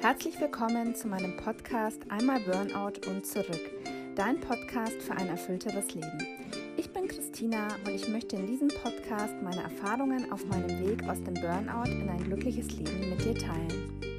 Herzlich willkommen zu meinem Podcast Einmal Burnout und zurück, dein Podcast für ein erfüllteres Leben. Ich bin Christina und ich möchte in diesem Podcast meine Erfahrungen auf meinem Weg aus dem Burnout in ein glückliches Leben mit dir teilen.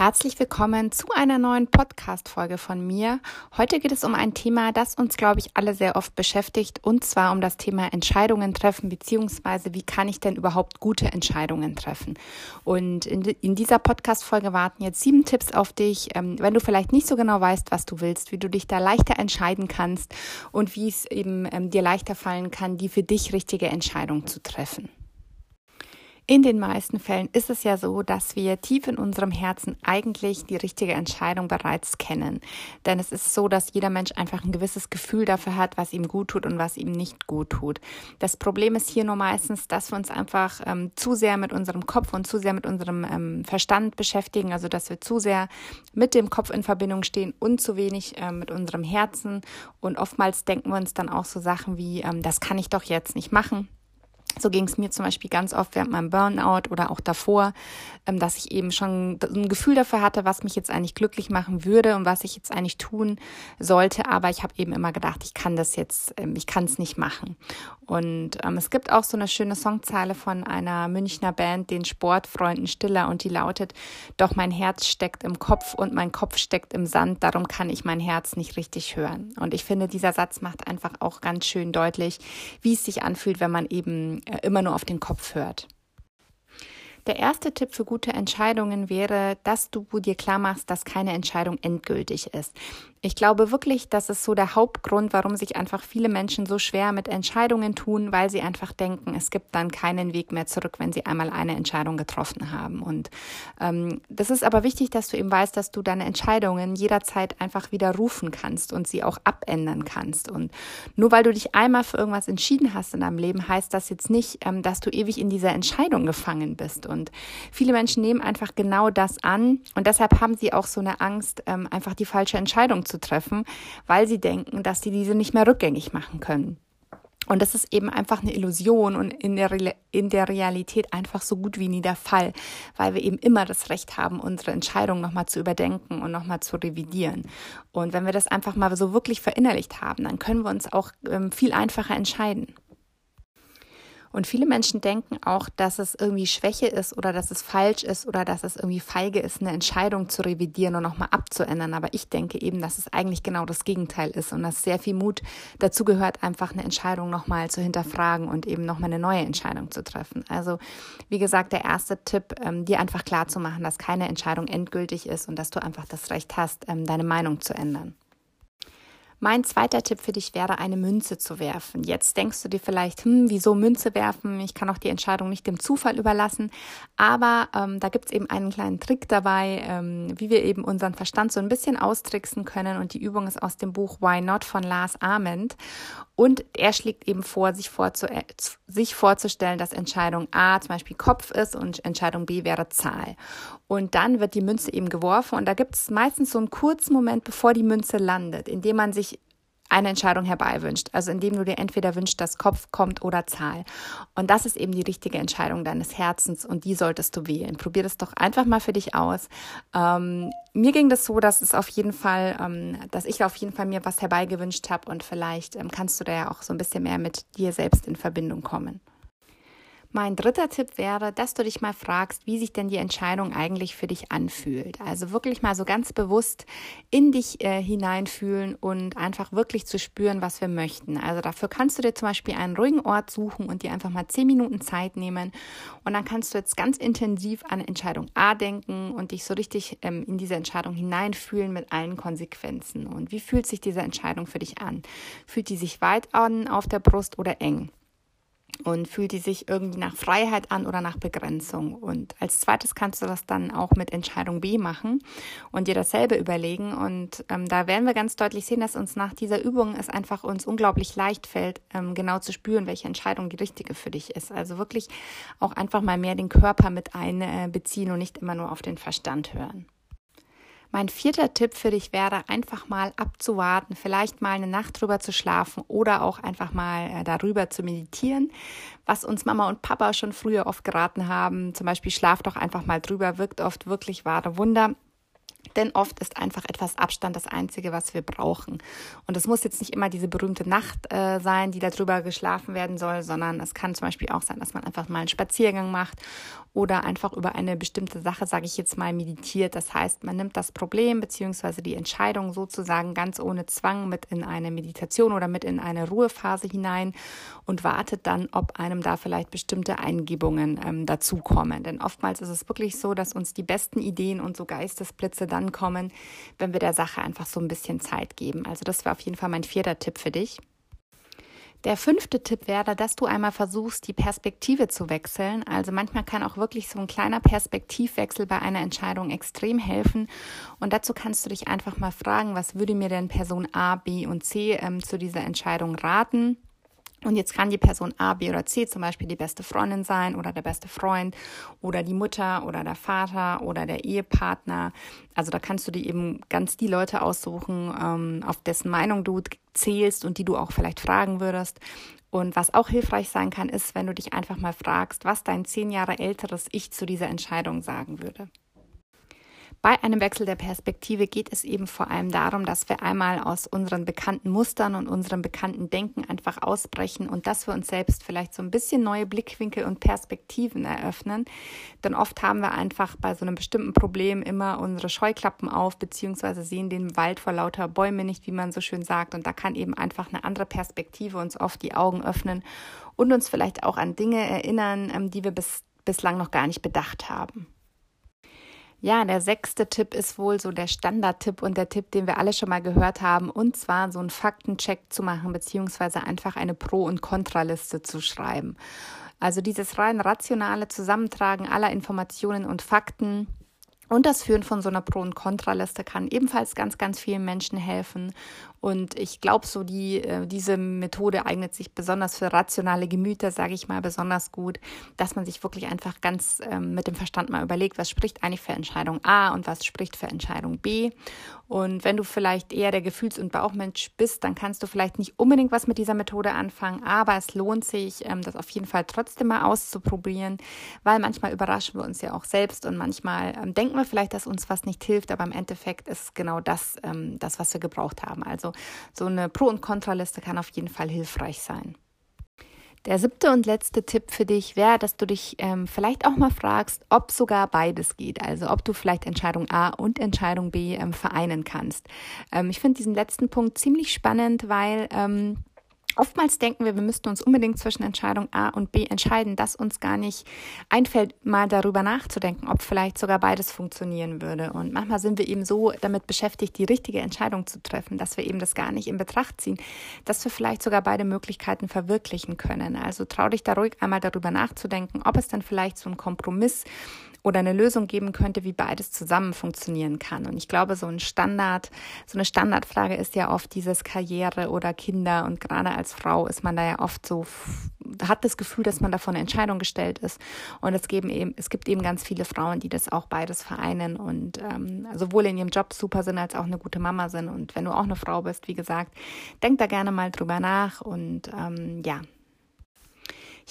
Herzlich willkommen zu einer neuen Podcast-Folge von mir. Heute geht es um ein Thema, das uns, glaube ich, alle sehr oft beschäftigt, und zwar um das Thema Entscheidungen treffen, beziehungsweise wie kann ich denn überhaupt gute Entscheidungen treffen? Und in, in dieser Podcast-Folge warten jetzt sieben Tipps auf dich, ähm, wenn du vielleicht nicht so genau weißt, was du willst, wie du dich da leichter entscheiden kannst und wie es eben ähm, dir leichter fallen kann, die für dich richtige Entscheidung zu treffen. In den meisten Fällen ist es ja so, dass wir tief in unserem Herzen eigentlich die richtige Entscheidung bereits kennen. Denn es ist so, dass jeder Mensch einfach ein gewisses Gefühl dafür hat, was ihm gut tut und was ihm nicht gut tut. Das Problem ist hier nur meistens, dass wir uns einfach ähm, zu sehr mit unserem Kopf und zu sehr mit unserem ähm, Verstand beschäftigen, also dass wir zu sehr mit dem Kopf in Verbindung stehen und zu wenig ähm, mit unserem Herzen. Und oftmals denken wir uns dann auch so Sachen wie, ähm, das kann ich doch jetzt nicht machen so ging es mir zum Beispiel ganz oft während meinem Burnout oder auch davor, ähm, dass ich eben schon ein Gefühl dafür hatte, was mich jetzt eigentlich glücklich machen würde und was ich jetzt eigentlich tun sollte. Aber ich habe eben immer gedacht, ich kann das jetzt, ähm, ich kann es nicht machen. Und ähm, es gibt auch so eine schöne Songzeile von einer Münchner Band, den Sportfreunden Stiller, und die lautet: Doch mein Herz steckt im Kopf und mein Kopf steckt im Sand, darum kann ich mein Herz nicht richtig hören. Und ich finde, dieser Satz macht einfach auch ganz schön deutlich, wie es sich anfühlt, wenn man eben äh, immer nur auf den Kopf hört. Der erste Tipp für gute Entscheidungen wäre, dass du dir klar machst, dass keine Entscheidung endgültig ist. Ich glaube wirklich, das ist so der Hauptgrund, warum sich einfach viele Menschen so schwer mit Entscheidungen tun, weil sie einfach denken, es gibt dann keinen Weg mehr zurück, wenn sie einmal eine Entscheidung getroffen haben. Und ähm, das ist aber wichtig, dass du eben weißt, dass du deine Entscheidungen jederzeit einfach wieder rufen kannst und sie auch abändern kannst. Und nur weil du dich einmal für irgendwas entschieden hast in deinem Leben, heißt das jetzt nicht, ähm, dass du ewig in dieser Entscheidung gefangen bist. Und viele Menschen nehmen einfach genau das an und deshalb haben sie auch so eine Angst, ähm, einfach die falsche Entscheidung zu treffen, weil sie denken, dass sie diese nicht mehr rückgängig machen können. Und das ist eben einfach eine Illusion und in der, in der Realität einfach so gut wie nie der Fall, weil wir eben immer das Recht haben, unsere Entscheidung nochmal zu überdenken und nochmal zu revidieren. Und wenn wir das einfach mal so wirklich verinnerlicht haben, dann können wir uns auch ähm, viel einfacher entscheiden. Und viele Menschen denken auch, dass es irgendwie Schwäche ist oder dass es falsch ist oder dass es irgendwie feige ist, eine Entscheidung zu revidieren und nochmal abzuändern. Aber ich denke eben, dass es eigentlich genau das Gegenteil ist und dass sehr viel Mut dazu gehört, einfach eine Entscheidung nochmal zu hinterfragen und eben nochmal eine neue Entscheidung zu treffen. Also, wie gesagt, der erste Tipp, ähm, dir einfach klar zu machen, dass keine Entscheidung endgültig ist und dass du einfach das Recht hast, ähm, deine Meinung zu ändern. Mein zweiter Tipp für dich wäre, eine Münze zu werfen. Jetzt denkst du dir vielleicht, hm, wieso Münze werfen? Ich kann auch die Entscheidung nicht dem Zufall überlassen. Aber ähm, da gibt's eben einen kleinen Trick dabei, ähm, wie wir eben unseren Verstand so ein bisschen austricksen können. Und die Übung ist aus dem Buch Why Not von Lars Ament. Und er schlägt eben vor, sich, vorzu äh, sich vorzustellen, dass Entscheidung A zum Beispiel Kopf ist und Entscheidung B wäre Zahl. Und dann wird die Münze eben geworfen und da gibt es meistens so einen kurzen Moment, bevor die Münze landet, in dem man sich eine Entscheidung herbeiwünscht. Also indem du dir entweder wünschst, dass Kopf kommt oder Zahl. Und das ist eben die richtige Entscheidung deines Herzens und die solltest du wählen. Probier das doch einfach mal für dich aus. Ähm, mir ging das so, dass es auf jeden Fall, ähm, dass ich auf jeden Fall mir was herbeigewünscht habe und vielleicht ähm, kannst du da ja auch so ein bisschen mehr mit dir selbst in Verbindung kommen. Mein dritter Tipp wäre, dass du dich mal fragst, wie sich denn die Entscheidung eigentlich für dich anfühlt. Also wirklich mal so ganz bewusst in dich äh, hineinfühlen und einfach wirklich zu spüren, was wir möchten. Also dafür kannst du dir zum Beispiel einen ruhigen Ort suchen und dir einfach mal zehn Minuten Zeit nehmen. Und dann kannst du jetzt ganz intensiv an Entscheidung A denken und dich so richtig ähm, in diese Entscheidung hineinfühlen mit allen Konsequenzen. Und wie fühlt sich diese Entscheidung für dich an? Fühlt die sich weit an auf der Brust oder eng? Und fühlt die sich irgendwie nach Freiheit an oder nach Begrenzung. Und als zweites kannst du das dann auch mit Entscheidung B machen und dir dasselbe überlegen. Und ähm, da werden wir ganz deutlich sehen, dass uns nach dieser Übung es einfach uns unglaublich leicht fällt, ähm, genau zu spüren, welche Entscheidung die richtige für dich ist. Also wirklich auch einfach mal mehr den Körper mit einbeziehen und nicht immer nur auf den Verstand hören. Mein vierter Tipp für dich wäre, einfach mal abzuwarten, vielleicht mal eine Nacht drüber zu schlafen oder auch einfach mal äh, darüber zu meditieren, was uns Mama und Papa schon früher oft geraten haben. Zum Beispiel schlaf doch einfach mal drüber, wirkt oft wirklich wahre Wunder. Denn oft ist einfach etwas Abstand das Einzige, was wir brauchen. Und es muss jetzt nicht immer diese berühmte Nacht äh, sein, die darüber geschlafen werden soll, sondern es kann zum Beispiel auch sein, dass man einfach mal einen Spaziergang macht oder einfach über eine bestimmte Sache, sage ich jetzt mal, meditiert. Das heißt, man nimmt das Problem bzw. die Entscheidung sozusagen ganz ohne Zwang mit in eine Meditation oder mit in eine Ruhephase hinein und wartet dann, ob einem da vielleicht bestimmte Eingebungen ähm, dazukommen. Denn oftmals ist es wirklich so, dass uns die besten Ideen und so Geistesblitze dann kommen, wenn wir der Sache einfach so ein bisschen Zeit geben. Also das wäre auf jeden Fall mein vierter Tipp für dich. Der fünfte Tipp wäre, dass du einmal versuchst, die Perspektive zu wechseln. Also manchmal kann auch wirklich so ein kleiner Perspektivwechsel bei einer Entscheidung extrem helfen. Und dazu kannst du dich einfach mal fragen, was würde mir denn Person A, B und C ähm, zu dieser Entscheidung raten? Und jetzt kann die Person A, B oder C zum Beispiel die beste Freundin sein oder der beste Freund oder die Mutter oder der Vater oder der Ehepartner. Also da kannst du dir eben ganz die Leute aussuchen, ähm, auf dessen Meinung du zählst und die du auch vielleicht fragen würdest. Und was auch hilfreich sein kann, ist, wenn du dich einfach mal fragst, was dein zehn Jahre älteres Ich zu dieser Entscheidung sagen würde. Bei einem Wechsel der Perspektive geht es eben vor allem darum, dass wir einmal aus unseren bekannten Mustern und unserem bekannten Denken einfach ausbrechen und dass wir uns selbst vielleicht so ein bisschen neue Blickwinkel und Perspektiven eröffnen. Denn oft haben wir einfach bei so einem bestimmten Problem immer unsere Scheuklappen auf, beziehungsweise sehen den Wald vor lauter Bäume nicht, wie man so schön sagt. Und da kann eben einfach eine andere Perspektive uns oft die Augen öffnen und uns vielleicht auch an Dinge erinnern, ähm, die wir bis, bislang noch gar nicht bedacht haben. Ja, der sechste Tipp ist wohl so der Standardtipp und der Tipp, den wir alle schon mal gehört haben, und zwar so einen Faktencheck zu machen, beziehungsweise einfach eine Pro- und Kontraliste zu schreiben. Also dieses rein rationale Zusammentragen aller Informationen und Fakten und das Führen von so einer Pro- und Kontraliste kann ebenfalls ganz, ganz vielen Menschen helfen. Und ich glaube, so die, äh, diese Methode eignet sich besonders für rationale Gemüter, sage ich mal, besonders gut, dass man sich wirklich einfach ganz ähm, mit dem Verstand mal überlegt, was spricht eigentlich für Entscheidung A und was spricht für Entscheidung B. Und wenn du vielleicht eher der Gefühls- und Bauchmensch bist, dann kannst du vielleicht nicht unbedingt was mit dieser Methode anfangen, aber es lohnt sich, ähm, das auf jeden Fall trotzdem mal auszuprobieren, weil manchmal überraschen wir uns ja auch selbst und manchmal ähm, denken wir vielleicht, dass uns was nicht hilft, aber im Endeffekt ist genau das, das was wir gebraucht haben. Also so eine Pro- und Kontraliste kann auf jeden Fall hilfreich sein. Der siebte und letzte Tipp für dich wäre, dass du dich ähm, vielleicht auch mal fragst, ob sogar beides geht. Also ob du vielleicht Entscheidung A und Entscheidung B ähm, vereinen kannst. Ähm, ich finde diesen letzten Punkt ziemlich spannend, weil ähm, Oftmals denken wir, wir müssten uns unbedingt zwischen Entscheidung A und B entscheiden, dass uns gar nicht einfällt, mal darüber nachzudenken, ob vielleicht sogar beides funktionieren würde. Und manchmal sind wir eben so damit beschäftigt, die richtige Entscheidung zu treffen, dass wir eben das gar nicht in Betracht ziehen, dass wir vielleicht sogar beide Möglichkeiten verwirklichen können. Also trau dich da ruhig einmal darüber nachzudenken, ob es dann vielleicht so ein Kompromiss oder eine Lösung geben könnte, wie beides zusammen funktionieren kann. Und ich glaube, so ein Standard, so eine Standardfrage ist ja oft dieses Karriere oder Kinder. Und gerade als Frau ist man da ja oft so, hat das Gefühl, dass man da vor eine Entscheidung gestellt ist. Und es, geben eben, es gibt eben ganz viele Frauen, die das auch beides vereinen und ähm, sowohl in ihrem Job super sind, als auch eine gute Mama sind. Und wenn du auch eine Frau bist, wie gesagt, denk da gerne mal drüber nach und ähm, ja,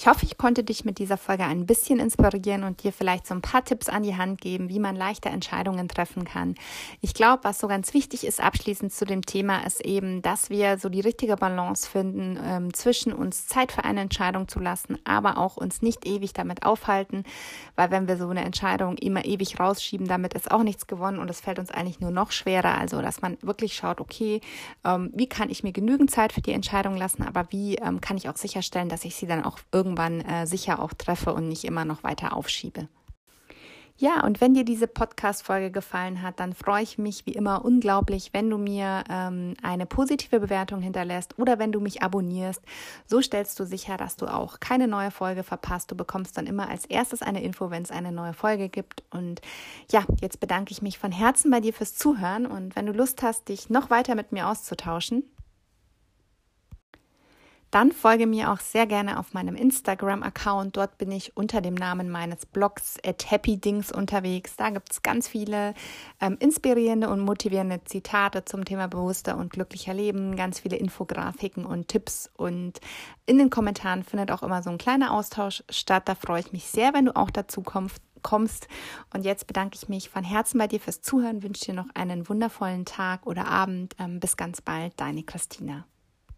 ich hoffe, ich konnte dich mit dieser Folge ein bisschen inspirieren und dir vielleicht so ein paar Tipps an die Hand geben, wie man leichter Entscheidungen treffen kann. Ich glaube, was so ganz wichtig ist abschließend zu dem Thema, ist eben, dass wir so die richtige Balance finden ähm, zwischen uns Zeit für eine Entscheidung zu lassen, aber auch uns nicht ewig damit aufhalten, weil wenn wir so eine Entscheidung immer ewig rausschieben, damit ist auch nichts gewonnen und es fällt uns eigentlich nur noch schwerer. Also, dass man wirklich schaut, okay, ähm, wie kann ich mir genügend Zeit für die Entscheidung lassen, aber wie ähm, kann ich auch sicherstellen, dass ich sie dann auch irgendwann irgendwann äh, sicher auch treffe und nicht immer noch weiter aufschiebe. Ja, und wenn dir diese Podcast-Folge gefallen hat, dann freue ich mich wie immer unglaublich, wenn du mir ähm, eine positive Bewertung hinterlässt oder wenn du mich abonnierst. So stellst du sicher, dass du auch keine neue Folge verpasst. Du bekommst dann immer als erstes eine Info, wenn es eine neue Folge gibt. Und ja, jetzt bedanke ich mich von Herzen bei dir fürs Zuhören. Und wenn du Lust hast, dich noch weiter mit mir auszutauschen, dann folge mir auch sehr gerne auf meinem Instagram-Account. Dort bin ich unter dem Namen meines Blogs at happydings unterwegs. Da gibt es ganz viele ähm, inspirierende und motivierende Zitate zum Thema bewusster und glücklicher Leben, ganz viele Infografiken und Tipps. Und in den Kommentaren findet auch immer so ein kleiner Austausch statt. Da freue ich mich sehr, wenn du auch dazu kommst kommst. Und jetzt bedanke ich mich von Herzen bei dir fürs Zuhören, wünsche dir noch einen wundervollen Tag oder Abend. Ähm, bis ganz bald, deine Christina.